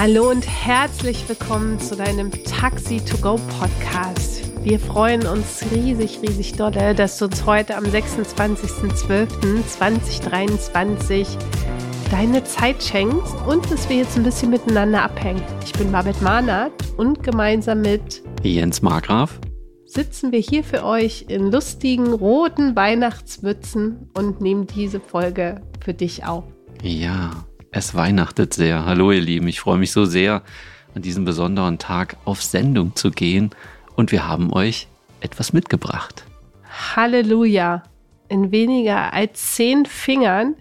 Hallo und herzlich willkommen zu deinem Taxi to Go Podcast. Wir freuen uns riesig, riesig dolle, dass du uns heute am 26.12.2023 deine Zeit schenkst und dass wir jetzt ein bisschen miteinander abhängen. Ich bin Babette Mahnert und gemeinsam mit Jens Margraf sitzen wir hier für euch in lustigen roten Weihnachtsmützen und nehmen diese Folge für dich auf. Ja, es weihnachtet sehr. Hallo ihr Lieben, ich freue mich so sehr, an diesem besonderen Tag auf Sendung zu gehen und wir haben euch etwas mitgebracht. Halleluja! In weniger als zehn Fingern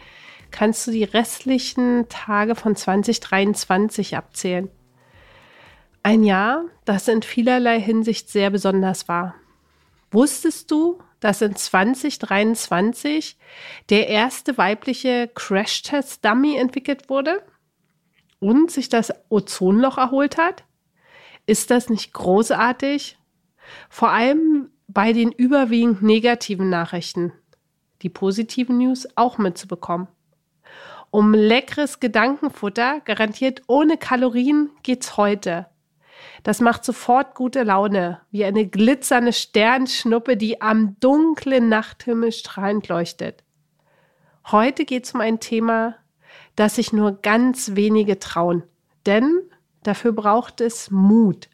kannst du die restlichen Tage von 2023 abzählen. Ein Jahr, das in vielerlei Hinsicht sehr besonders war. Wusstest du, dass in 2023 der erste weibliche Crash-Test-Dummy entwickelt wurde und sich das Ozonloch erholt hat? Ist das nicht großartig? Vor allem bei den überwiegend negativen Nachrichten. Die positiven News auch mitzubekommen. Um leckeres Gedankenfutter, garantiert ohne Kalorien, geht's heute. Das macht sofort gute Laune, wie eine glitzernde Sternschnuppe, die am dunklen Nachthimmel strahlend leuchtet. Heute geht es um ein Thema, das sich nur ganz wenige trauen, denn dafür braucht es Mut.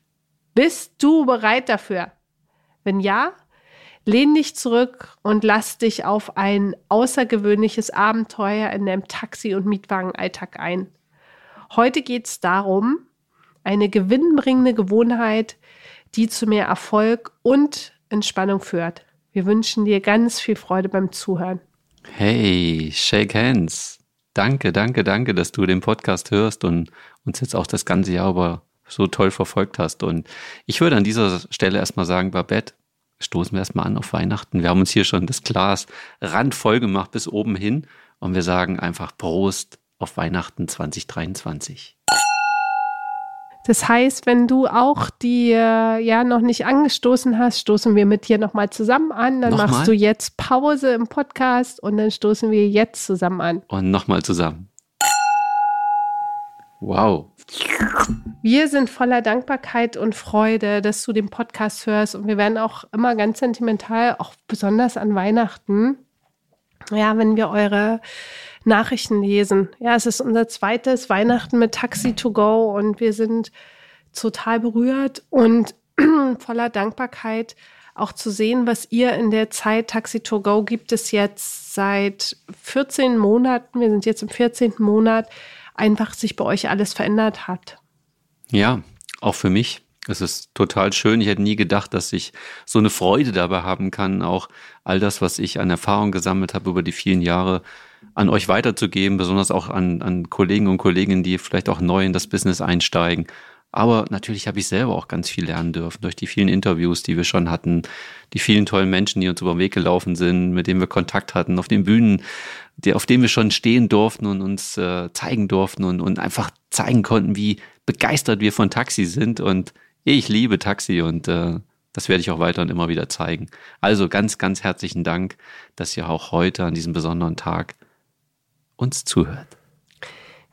Bist du bereit dafür? Wenn ja, lehn dich zurück und lass dich auf ein außergewöhnliches Abenteuer in deinem Taxi- und Mietwagenalltag ein. Heute geht es darum, eine gewinnbringende Gewohnheit, die zu mehr Erfolg und Entspannung führt. Wir wünschen dir ganz viel Freude beim Zuhören. Hey, shake hands. Danke, danke, danke, dass du den Podcast hörst und uns jetzt auch das ganze Jahr über so toll verfolgt hast. Und ich würde an dieser Stelle erstmal sagen, Babette, stoßen wir erstmal an auf Weihnachten. Wir haben uns hier schon das Glas randvoll gemacht bis oben hin und wir sagen einfach Prost auf Weihnachten 2023. Das heißt, wenn du auch die äh, ja noch nicht angestoßen hast, stoßen wir mit dir nochmal zusammen an. Dann nochmal? machst du jetzt Pause im Podcast und dann stoßen wir jetzt zusammen an. Und nochmal zusammen. Wow. Wir sind voller Dankbarkeit und Freude, dass du den Podcast hörst. Und wir werden auch immer ganz sentimental, auch besonders an Weihnachten, ja, wenn wir eure Nachrichten lesen. Ja, es ist unser zweites Weihnachten mit Taxi to Go und wir sind total berührt und voller Dankbarkeit auch zu sehen, was ihr in der Zeit Taxi to Go gibt es jetzt seit 14 Monaten, wir sind jetzt im 14. Monat, einfach sich bei euch alles verändert hat. Ja, auch für mich. Es ist total schön. Ich hätte nie gedacht, dass ich so eine Freude dabei haben kann, auch all das, was ich an Erfahrung gesammelt habe über die vielen Jahre, an euch weiterzugeben, besonders auch an, an Kollegen und Kolleginnen, die vielleicht auch neu in das Business einsteigen. Aber natürlich habe ich selber auch ganz viel lernen dürfen durch die vielen Interviews, die wir schon hatten, die vielen tollen Menschen, die uns über den Weg gelaufen sind, mit denen wir Kontakt hatten, auf den Bühnen, die, auf denen wir schon stehen durften und uns äh, zeigen durften und, und einfach zeigen konnten, wie begeistert wir von Taxi sind. Und ich liebe Taxi und äh, das werde ich auch weiterhin immer wieder zeigen. Also ganz, ganz herzlichen Dank, dass ihr auch heute an diesem besonderen Tag uns zuhört.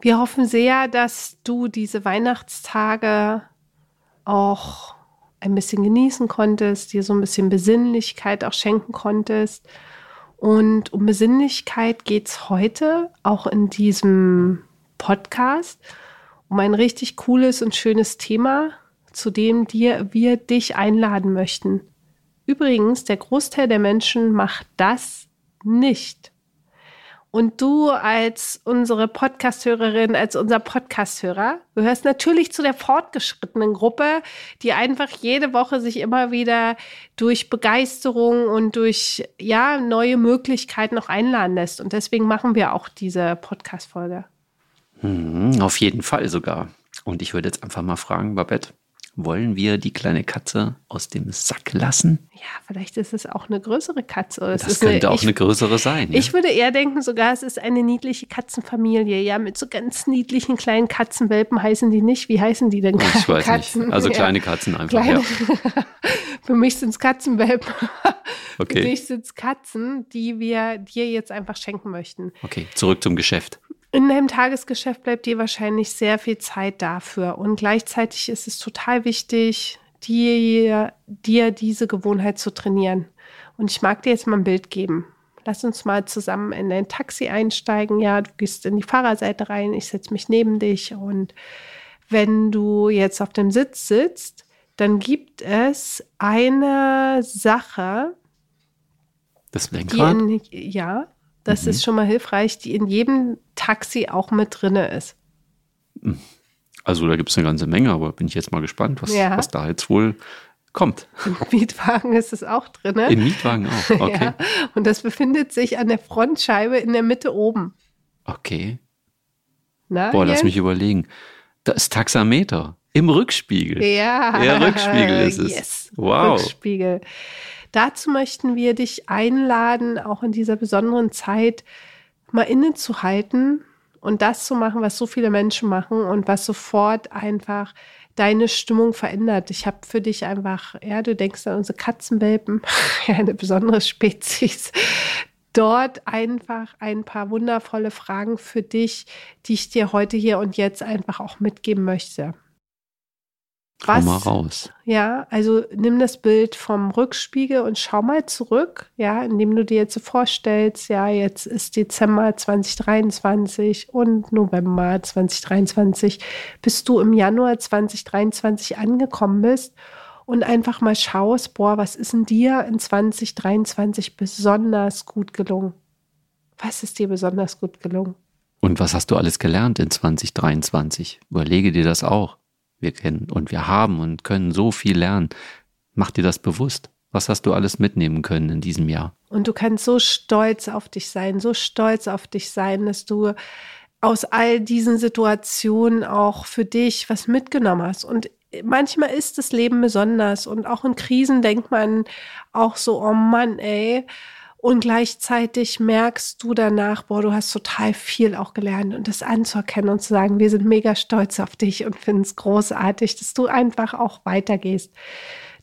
Wir hoffen sehr, dass du diese Weihnachtstage auch ein bisschen genießen konntest, dir so ein bisschen Besinnlichkeit auch schenken konntest. Und um Besinnlichkeit geht es heute auch in diesem Podcast um ein richtig cooles und schönes Thema, zu dem dir, wir dich einladen möchten. Übrigens, der Großteil der Menschen macht das nicht. Und du als unsere Podcasthörerin, als unser Podcasthörer, gehörst natürlich zu der fortgeschrittenen Gruppe, die einfach jede Woche sich immer wieder durch Begeisterung und durch ja neue Möglichkeiten noch einladen lässt. Und deswegen machen wir auch diese Podcast-Folge. Hm, auf jeden Fall sogar. Und ich würde jetzt einfach mal fragen, Babette, wollen wir die kleine Katze aus dem Sack lassen? Ja, vielleicht ist es auch eine größere Katze. das könnte eine, auch ich, eine größere sein. Ich ja. würde eher denken, sogar es ist eine niedliche Katzenfamilie, ja, mit so ganz niedlichen kleinen Katzenwelpen heißen die nicht. Wie heißen die denn? Ich weiß Katzen? nicht. Also kleine ja. Katzen einfach, kleine. ja. Für mich sind es Katzenwelpen. Okay. Für mich sind es Katzen, die wir dir jetzt einfach schenken möchten. Okay, zurück zum Geschäft. In deinem Tagesgeschäft bleibt dir wahrscheinlich sehr viel Zeit dafür. Und gleichzeitig ist es total wichtig, dir, dir diese Gewohnheit zu trainieren. Und ich mag dir jetzt mal ein Bild geben. Lass uns mal zusammen in ein Taxi einsteigen. Ja, du gehst in die Fahrerseite rein, ich setze mich neben dich. Und wenn du jetzt auf dem Sitz sitzt, dann gibt es eine Sache. Das Lenkrad? In, ja, das mhm. ist schon mal hilfreich, die in jedem Taxi auch mit drin ist. Also da gibt es eine ganze Menge, aber bin ich jetzt mal gespannt, was, ja. was da jetzt wohl kommt. Im Mietwagen ist es auch drin. Ne? Im Mietwagen auch, okay. ja, und das befindet sich an der Frontscheibe in der Mitte oben. Okay. Na, Boah, lass mich überlegen. Das Taxameter im Rückspiegel. Ja. Der Rückspiegel ist es. Yes. Wow. Rückspiegel. Dazu möchten wir dich einladen, auch in dieser besonderen Zeit mal innezuhalten und das zu machen, was so viele Menschen machen und was sofort einfach deine Stimmung verändert. Ich habe für dich einfach, ja, du denkst an unsere Katzenwelpen, eine besondere Spezies. Dort einfach ein paar wundervolle Fragen für dich, die ich dir heute hier und jetzt einfach auch mitgeben möchte. Was, Komm mal raus. Ja, also nimm das Bild vom Rückspiegel und schau mal zurück, ja, indem du dir jetzt so vorstellst, ja, jetzt ist Dezember 2023 und November 2023, bis du im Januar 2023 angekommen bist und einfach mal schaust, boah, was ist denn dir in 2023 besonders gut gelungen? Was ist dir besonders gut gelungen? Und was hast du alles gelernt in 2023? Überlege dir das auch. Wir kennen und wir haben und können so viel lernen. Mach dir das bewusst. Was hast du alles mitnehmen können in diesem Jahr? Und du kannst so stolz auf dich sein, so stolz auf dich sein, dass du aus all diesen Situationen auch für dich was mitgenommen hast. Und manchmal ist das Leben besonders und auch in Krisen denkt man auch so, oh Mann, ey, und gleichzeitig merkst du danach, boah, du hast total viel auch gelernt und das anzuerkennen und zu sagen, wir sind mega stolz auf dich und finden es großartig, dass du einfach auch weitergehst.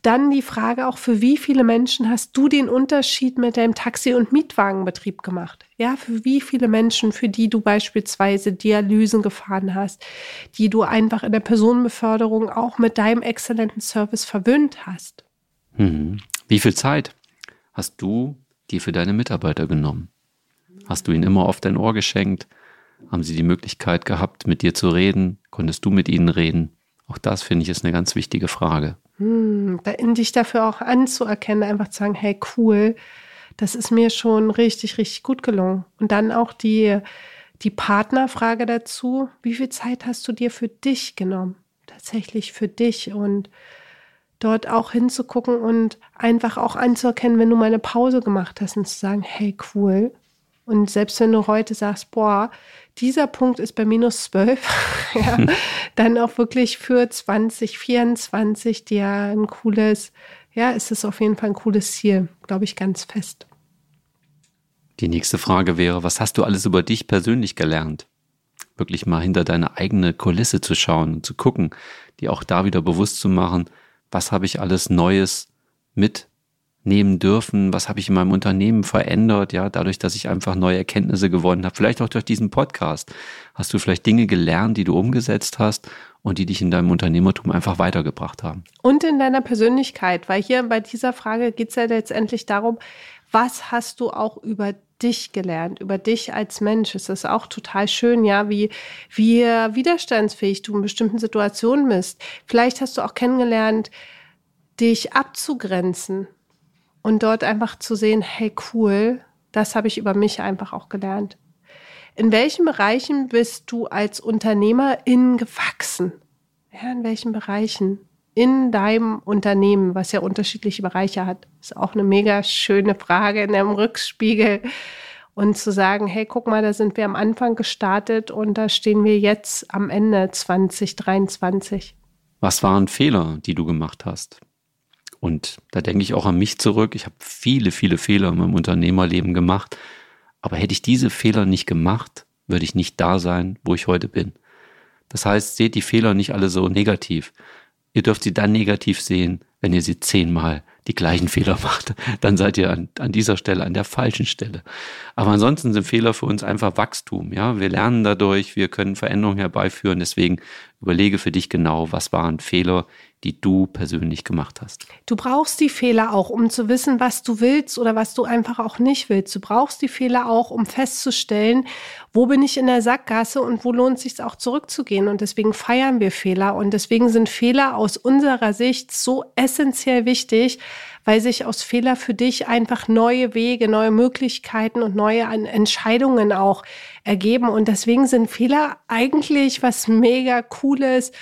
Dann die Frage auch, für wie viele Menschen hast du den Unterschied mit deinem Taxi- und Mietwagenbetrieb gemacht? Ja, für wie viele Menschen, für die du beispielsweise Dialysen gefahren hast, die du einfach in der Personenbeförderung auch mit deinem exzellenten Service verwöhnt hast? Mhm. Wie viel Zeit hast du dir für deine Mitarbeiter genommen? Hast du ihnen immer oft dein Ohr geschenkt? Haben sie die Möglichkeit gehabt, mit dir zu reden? Konntest du mit ihnen reden? Auch das finde ich ist eine ganz wichtige Frage. Hm, dich dafür auch anzuerkennen, einfach zu sagen, hey, cool, das ist mir schon richtig, richtig gut gelungen. Und dann auch die, die Partnerfrage dazu, wie viel Zeit hast du dir für dich genommen? Tatsächlich für dich und dort auch hinzugucken und einfach auch anzuerkennen, wenn du mal eine Pause gemacht hast und zu sagen, hey, cool. Und selbst wenn du heute sagst, boah, dieser Punkt ist bei minus zwölf, ja, dann auch wirklich für 2024 dir ein cooles, ja, ist es auf jeden Fall ein cooles Ziel, glaube ich, ganz fest. Die nächste Frage wäre, was hast du alles über dich persönlich gelernt? Wirklich mal hinter deine eigene Kulisse zu schauen und zu gucken, die auch da wieder bewusst zu machen, was habe ich alles Neues mitnehmen dürfen, was habe ich in meinem Unternehmen verändert, ja, dadurch, dass ich einfach neue Erkenntnisse gewonnen habe, vielleicht auch durch diesen Podcast. Hast du vielleicht Dinge gelernt, die du umgesetzt hast und die dich in deinem Unternehmertum einfach weitergebracht haben? Und in deiner Persönlichkeit, weil hier bei dieser Frage geht es ja letztendlich darum, was hast du auch über dich gelernt, über dich als Mensch. Es ist auch total schön, ja, wie, wie widerstandsfähig du in bestimmten Situationen bist. Vielleicht hast du auch kennengelernt, dich abzugrenzen und dort einfach zu sehen, hey, cool, das habe ich über mich einfach auch gelernt. In welchen Bereichen bist du als Unternehmerin gewachsen? Ja, in welchen Bereichen? In deinem Unternehmen, was ja unterschiedliche Bereiche hat? Ist auch eine mega schöne Frage in einem Rückspiegel. Und zu sagen, hey, guck mal, da sind wir am Anfang gestartet und da stehen wir jetzt am Ende 2023. Was waren Fehler, die du gemacht hast? Und da denke ich auch an mich zurück. Ich habe viele, viele Fehler in meinem Unternehmerleben gemacht. Aber hätte ich diese Fehler nicht gemacht, würde ich nicht da sein, wo ich heute bin. Das heißt, seht die Fehler nicht alle so negativ. Ihr dürft sie dann negativ sehen, wenn ihr sie zehnmal die gleichen Fehler macht, dann seid ihr an, an dieser Stelle an der falschen Stelle. Aber ansonsten sind Fehler für uns einfach Wachstum. Ja, wir lernen dadurch, wir können Veränderungen herbeiführen. Deswegen überlege für dich genau, was waren Fehler, die du persönlich gemacht hast. Du brauchst die Fehler auch, um zu wissen, was du willst oder was du einfach auch nicht willst. Du brauchst die Fehler auch, um festzustellen, wo bin ich in der Sackgasse und wo lohnt es sich auch zurückzugehen. Und deswegen feiern wir Fehler. Und deswegen sind Fehler aus unserer Sicht so essentiell wichtig, weil sich aus Fehler für dich einfach neue Wege, neue Möglichkeiten und neue Entscheidungen auch ergeben. Und deswegen sind Fehler eigentlich was mega cooles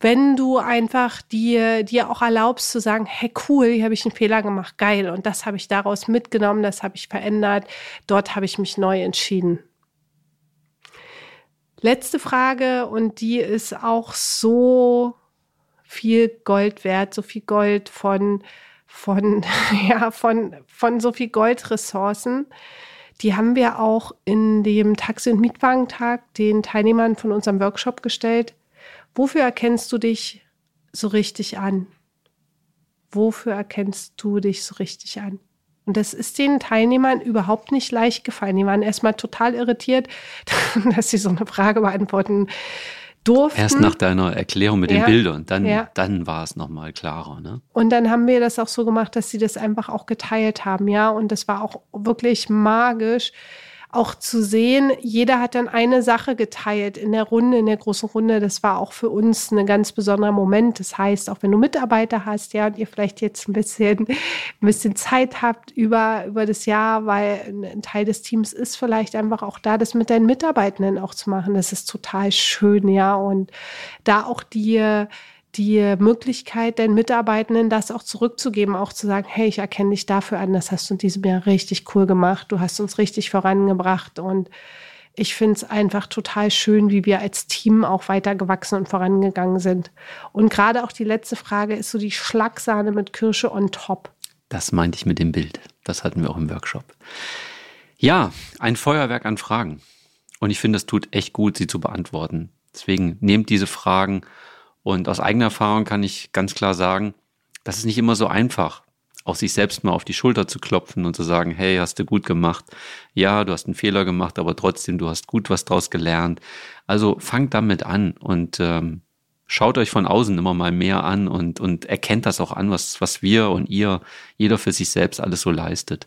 wenn du einfach dir, dir auch erlaubst zu sagen, hey cool, hier habe ich einen Fehler gemacht, geil. Und das habe ich daraus mitgenommen, das habe ich verändert, dort habe ich mich neu entschieden. Letzte Frage und die ist auch so viel Gold wert, so viel Gold von, von, ja, von, von so viel Goldressourcen. Die haben wir auch in dem Taxi- und Mietwagentag den Teilnehmern von unserem Workshop gestellt. Wofür erkennst du dich so richtig an? Wofür erkennst du dich so richtig an? Und das ist den Teilnehmern überhaupt nicht leicht gefallen. Die waren erstmal total irritiert, dass sie so eine Frage beantworten durften. Erst nach deiner Erklärung mit ja, den Bildern, dann, ja. dann war es nochmal klarer. Ne? Und dann haben wir das auch so gemacht, dass sie das einfach auch geteilt haben, ja. Und das war auch wirklich magisch, auch zu sehen, jeder hat dann eine Sache geteilt in der Runde, in der großen Runde. Das war auch für uns ein ganz besonderer Moment. Das heißt, auch wenn du Mitarbeiter hast, ja, und ihr vielleicht jetzt ein bisschen, ein bisschen Zeit habt über, über das Jahr, weil ein Teil des Teams ist vielleicht einfach auch da, das mit deinen Mitarbeitenden auch zu machen. Das ist total schön, ja. Und da auch dir, die Möglichkeit, den Mitarbeitenden das auch zurückzugeben, auch zu sagen, hey, ich erkenne dich dafür an, das hast du in diesem Jahr richtig cool gemacht, du hast uns richtig vorangebracht und ich finde es einfach total schön, wie wir als Team auch weitergewachsen und vorangegangen sind. Und gerade auch die letzte Frage ist so die Schlagsahne mit Kirsche on top. Das meinte ich mit dem Bild. Das hatten wir auch im Workshop. Ja, ein Feuerwerk an Fragen. Und ich finde, es tut echt gut, sie zu beantworten. Deswegen nehmt diese Fragen und aus eigener Erfahrung kann ich ganz klar sagen, das ist nicht immer so einfach, auch sich selbst mal auf die Schulter zu klopfen und zu sagen, hey, hast du gut gemacht. Ja, du hast einen Fehler gemacht, aber trotzdem, du hast gut was draus gelernt. Also fangt damit an und ähm, schaut euch von außen immer mal mehr an und, und erkennt das auch an, was, was wir und ihr, jeder für sich selbst alles so leistet.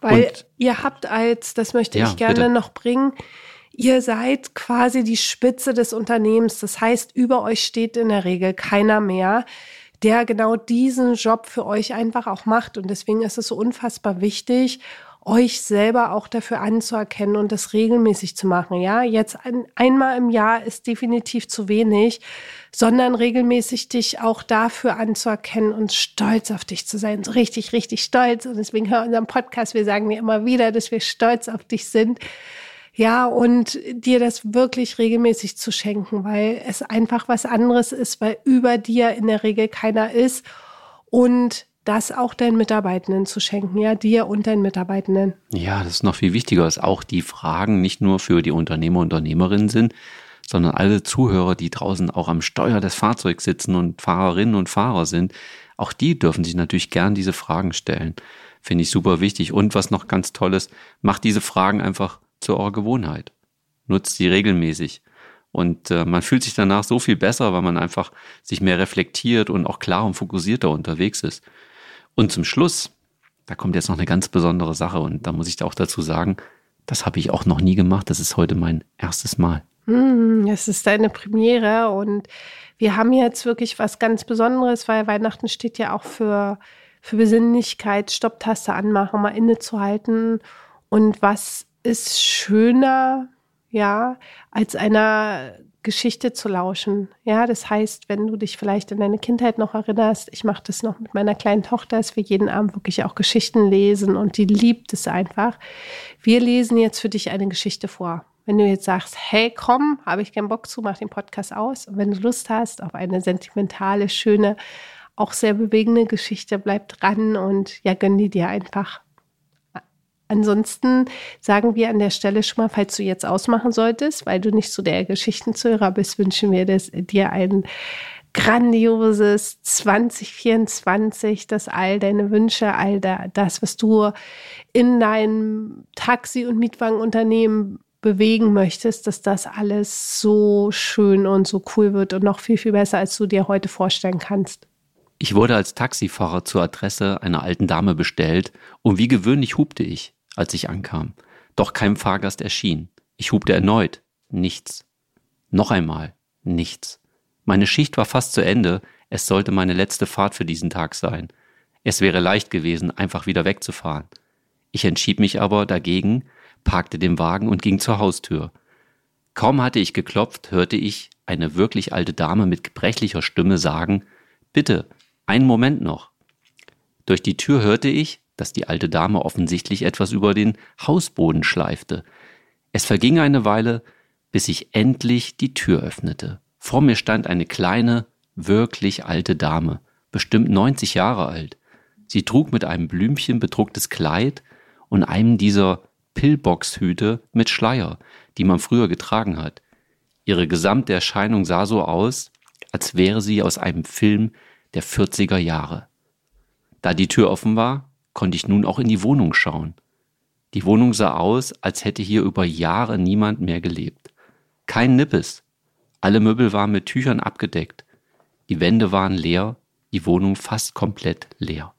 Weil und, ihr habt als, das möchte ich gerne bitte. noch bringen, Ihr seid quasi die Spitze des Unternehmens. Das heißt, über euch steht in der Regel keiner mehr, der genau diesen Job für euch einfach auch macht. Und deswegen ist es so unfassbar wichtig, euch selber auch dafür anzuerkennen und das regelmäßig zu machen. Ja, jetzt ein, einmal im Jahr ist definitiv zu wenig, sondern regelmäßig dich auch dafür anzuerkennen und stolz auf dich zu sein. So richtig, richtig stolz. Und deswegen hör unseren Podcast. Wir sagen dir immer wieder, dass wir stolz auf dich sind ja, und dir das wirklich regelmäßig zu schenken, weil es einfach was anderes ist, weil über dir in der Regel keiner ist und das auch deinen Mitarbeitenden zu schenken, ja, dir und deinen Mitarbeitenden. Ja, das ist noch viel wichtiger, dass auch die Fragen nicht nur für die Unternehmer und Unternehmerinnen sind, sondern alle Zuhörer, die draußen auch am Steuer des Fahrzeugs sitzen und Fahrerinnen und Fahrer sind, auch die dürfen sich natürlich gern diese Fragen stellen. Finde ich super wichtig. Und was noch ganz toll ist, macht diese Fragen einfach zu eurer Gewohnheit. Nutzt sie regelmäßig. Und äh, man fühlt sich danach so viel besser, weil man einfach sich mehr reflektiert und auch klar und fokussierter unterwegs ist. Und zum Schluss, da kommt jetzt noch eine ganz besondere Sache und da muss ich auch dazu sagen, das habe ich auch noch nie gemacht. Das ist heute mein erstes Mal. Hm, es ist deine Premiere und wir haben jetzt wirklich was ganz Besonderes, weil Weihnachten steht ja auch für, für Besinnlichkeit, Stopptaste anmachen, mal innezuhalten. Und was ist schöner, ja, als einer Geschichte zu lauschen. Ja, das heißt, wenn du dich vielleicht an deine Kindheit noch erinnerst, ich mache das noch mit meiner kleinen Tochter, dass wir jeden Abend wirklich auch Geschichten lesen und die liebt es einfach. Wir lesen jetzt für dich eine Geschichte vor. Wenn du jetzt sagst, hey, komm, habe ich keinen Bock zu, mach den Podcast aus. Und wenn du Lust hast auf eine sentimentale, schöne, auch sehr bewegende Geschichte, bleib dran und ja, gönn die dir einfach. Ansonsten sagen wir an der Stelle schon mal, falls du jetzt ausmachen solltest, weil du nicht so der Geschichtenzuhörer bist, wünschen wir das, dir einen grandioses 2024, dass all deine Wünsche, all das, was du in deinem Taxi- und Mietwagenunternehmen bewegen möchtest, dass das alles so schön und so cool wird und noch viel, viel besser, als du dir heute vorstellen kannst. Ich wurde als Taxifahrer zur Adresse einer alten Dame bestellt und wie gewöhnlich hubte ich, als ich ankam. Doch kein Fahrgast erschien. Ich hubte erneut. Nichts. Noch einmal. Nichts. Meine Schicht war fast zu Ende. Es sollte meine letzte Fahrt für diesen Tag sein. Es wäre leicht gewesen, einfach wieder wegzufahren. Ich entschied mich aber dagegen, parkte den Wagen und ging zur Haustür. Kaum hatte ich geklopft, hörte ich eine wirklich alte Dame mit gebrechlicher Stimme sagen, Bitte, einen Moment noch. Durch die Tür hörte ich, dass die alte Dame offensichtlich etwas über den Hausboden schleifte. Es verging eine Weile, bis ich endlich die Tür öffnete. Vor mir stand eine kleine, wirklich alte Dame, bestimmt 90 Jahre alt. Sie trug mit einem Blümchen bedrucktes Kleid und einem dieser Pillboxhüte mit Schleier, die man früher getragen hat. Ihre gesamte Erscheinung sah so aus, als wäre sie aus einem Film der 40er Jahre. Da die Tür offen war, konnte ich nun auch in die Wohnung schauen. Die Wohnung sah aus, als hätte hier über Jahre niemand mehr gelebt. Kein Nippes. Alle Möbel waren mit Tüchern abgedeckt. Die Wände waren leer, die Wohnung fast komplett leer.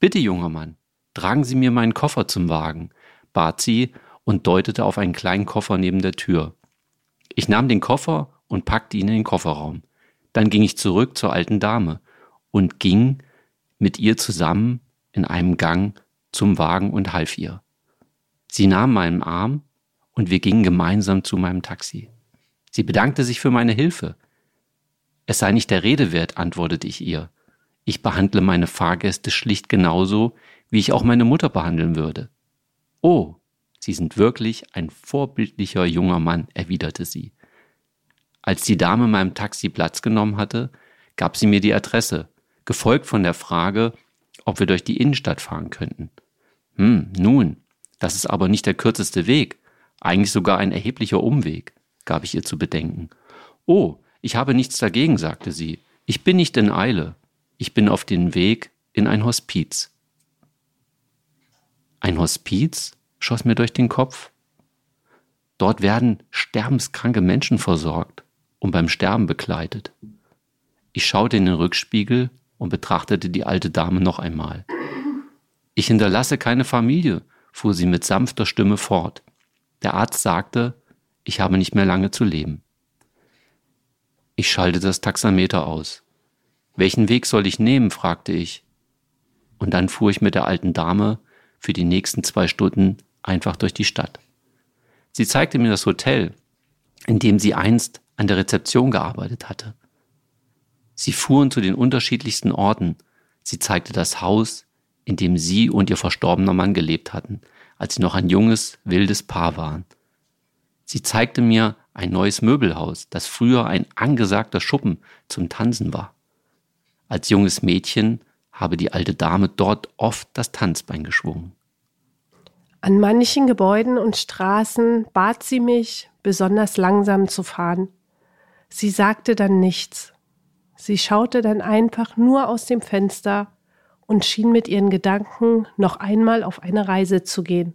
Bitte, junger Mann, Tragen Sie mir meinen Koffer zum Wagen, bat sie und deutete auf einen kleinen Koffer neben der Tür. Ich nahm den Koffer und packte ihn in den Kofferraum. Dann ging ich zurück zur alten Dame und ging mit ihr zusammen in einem Gang zum Wagen und half ihr. Sie nahm meinen Arm und wir gingen gemeinsam zu meinem Taxi. Sie bedankte sich für meine Hilfe. Es sei nicht der Rede wert, antwortete ich ihr. Ich behandle meine Fahrgäste schlicht genauso, wie ich auch meine Mutter behandeln würde. Oh, Sie sind wirklich ein vorbildlicher junger Mann, erwiderte sie. Als die Dame meinem Taxi Platz genommen hatte, gab sie mir die Adresse, gefolgt von der Frage, ob wir durch die Innenstadt fahren könnten. Hm, nun, das ist aber nicht der kürzeste Weg, eigentlich sogar ein erheblicher Umweg, gab ich ihr zu bedenken. Oh, ich habe nichts dagegen, sagte sie. Ich bin nicht in Eile. Ich bin auf dem Weg in ein Hospiz. Ein Hospiz schoss mir durch den Kopf. Dort werden sterbenskranke Menschen versorgt und beim Sterben begleitet. Ich schaute in den Rückspiegel und betrachtete die alte Dame noch einmal. Ich hinterlasse keine Familie, fuhr sie mit sanfter Stimme fort. Der Arzt sagte, ich habe nicht mehr lange zu leben. Ich schaltete das Taxameter aus. Welchen Weg soll ich nehmen? fragte ich. Und dann fuhr ich mit der alten Dame für die nächsten zwei Stunden einfach durch die Stadt. Sie zeigte mir das Hotel, in dem sie einst an der Rezeption gearbeitet hatte. Sie fuhren zu den unterschiedlichsten Orten. Sie zeigte das Haus, in dem sie und ihr verstorbener Mann gelebt hatten, als sie noch ein junges, wildes Paar waren. Sie zeigte mir ein neues Möbelhaus, das früher ein angesagter Schuppen zum Tanzen war. Als junges Mädchen habe die alte Dame dort oft das Tanzbein geschwungen. An manchen Gebäuden und Straßen bat sie mich, besonders langsam zu fahren. Sie sagte dann nichts. Sie schaute dann einfach nur aus dem Fenster und schien mit ihren Gedanken noch einmal auf eine Reise zu gehen.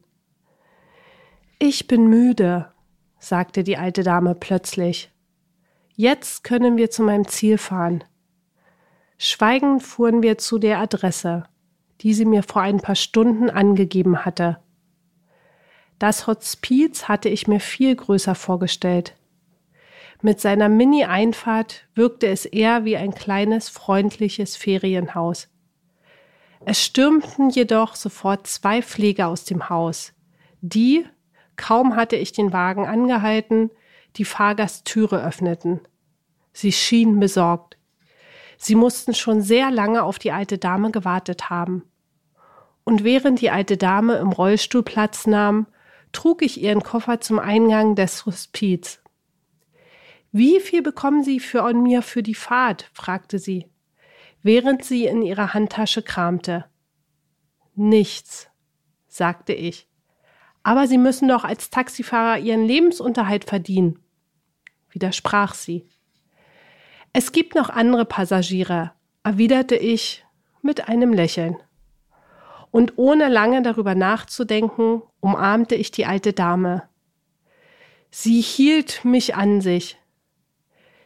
Ich bin müde, sagte die alte Dame plötzlich. Jetzt können wir zu meinem Ziel fahren. Schweigend fuhren wir zu der Adresse, die sie mir vor ein paar Stunden angegeben hatte. Das Hospiz hatte ich mir viel größer vorgestellt. Mit seiner Mini-Einfahrt wirkte es eher wie ein kleines, freundliches Ferienhaus. Es stürmten jedoch sofort zwei Pfleger aus dem Haus, die, kaum hatte ich den Wagen angehalten, die Fahrgasttüre öffneten. Sie schienen besorgt. Sie mussten schon sehr lange auf die alte Dame gewartet haben. Und während die alte Dame im Rollstuhl Platz nahm, trug ich ihren Koffer zum Eingang des Hospiz. Wie viel bekommen Sie für mir für die Fahrt? fragte sie, während sie in ihrer Handtasche kramte. Nichts, sagte ich. Aber Sie müssen doch als Taxifahrer Ihren Lebensunterhalt verdienen, widersprach sie. Es gibt noch andere Passagiere, erwiderte ich mit einem Lächeln. Und ohne lange darüber nachzudenken, umarmte ich die alte Dame. Sie hielt mich an sich.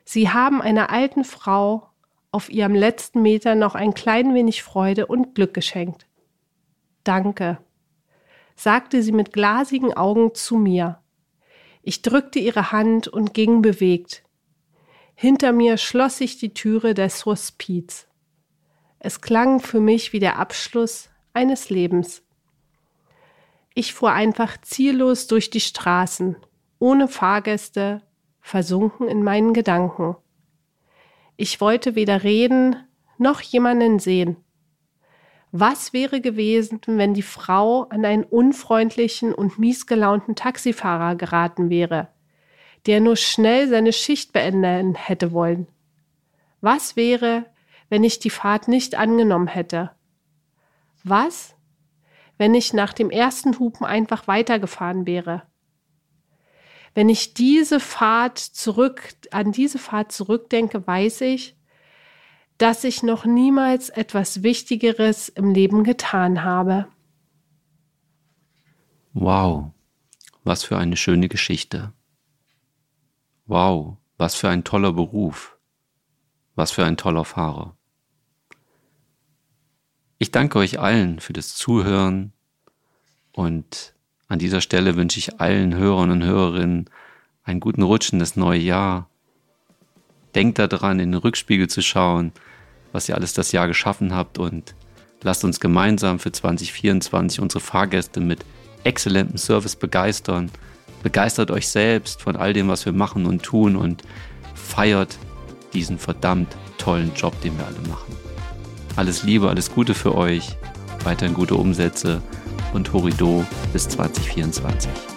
Sie haben einer alten Frau auf ihrem letzten Meter noch ein klein wenig Freude und Glück geschenkt. Danke, sagte sie mit glasigen Augen zu mir. Ich drückte ihre Hand und ging bewegt. Hinter mir schloss sich die Türe des Hospiz. Es klang für mich wie der Abschluss eines Lebens. Ich fuhr einfach ziellos durch die Straßen, ohne Fahrgäste, versunken in meinen Gedanken. Ich wollte weder reden noch jemanden sehen. Was wäre gewesen, wenn die Frau an einen unfreundlichen und miesgelaunten Taxifahrer geraten wäre, der nur schnell seine Schicht beenden hätte wollen? Was wäre, wenn ich die Fahrt nicht angenommen hätte? Was, wenn ich nach dem ersten Hupen einfach weitergefahren wäre? Wenn ich diese Fahrt zurück, an diese Fahrt zurückdenke, weiß ich, dass ich noch niemals etwas Wichtigeres im Leben getan habe. Wow, was für eine schöne Geschichte. Wow, was für ein toller Beruf. Was für ein toller Fahrer. Ich danke euch allen für das Zuhören und an dieser Stelle wünsche ich allen Hörern und Hörerinnen einen guten Rutsch in das neue Jahr. Denkt daran, in den Rückspiegel zu schauen, was ihr alles das Jahr geschaffen habt und lasst uns gemeinsam für 2024 unsere Fahrgäste mit exzellentem Service begeistern. Begeistert euch selbst von all dem, was wir machen und tun und feiert diesen verdammt tollen Job, den wir alle machen. Alles Liebe, alles Gute für euch, weiterhin gute Umsätze und Horido bis 2024.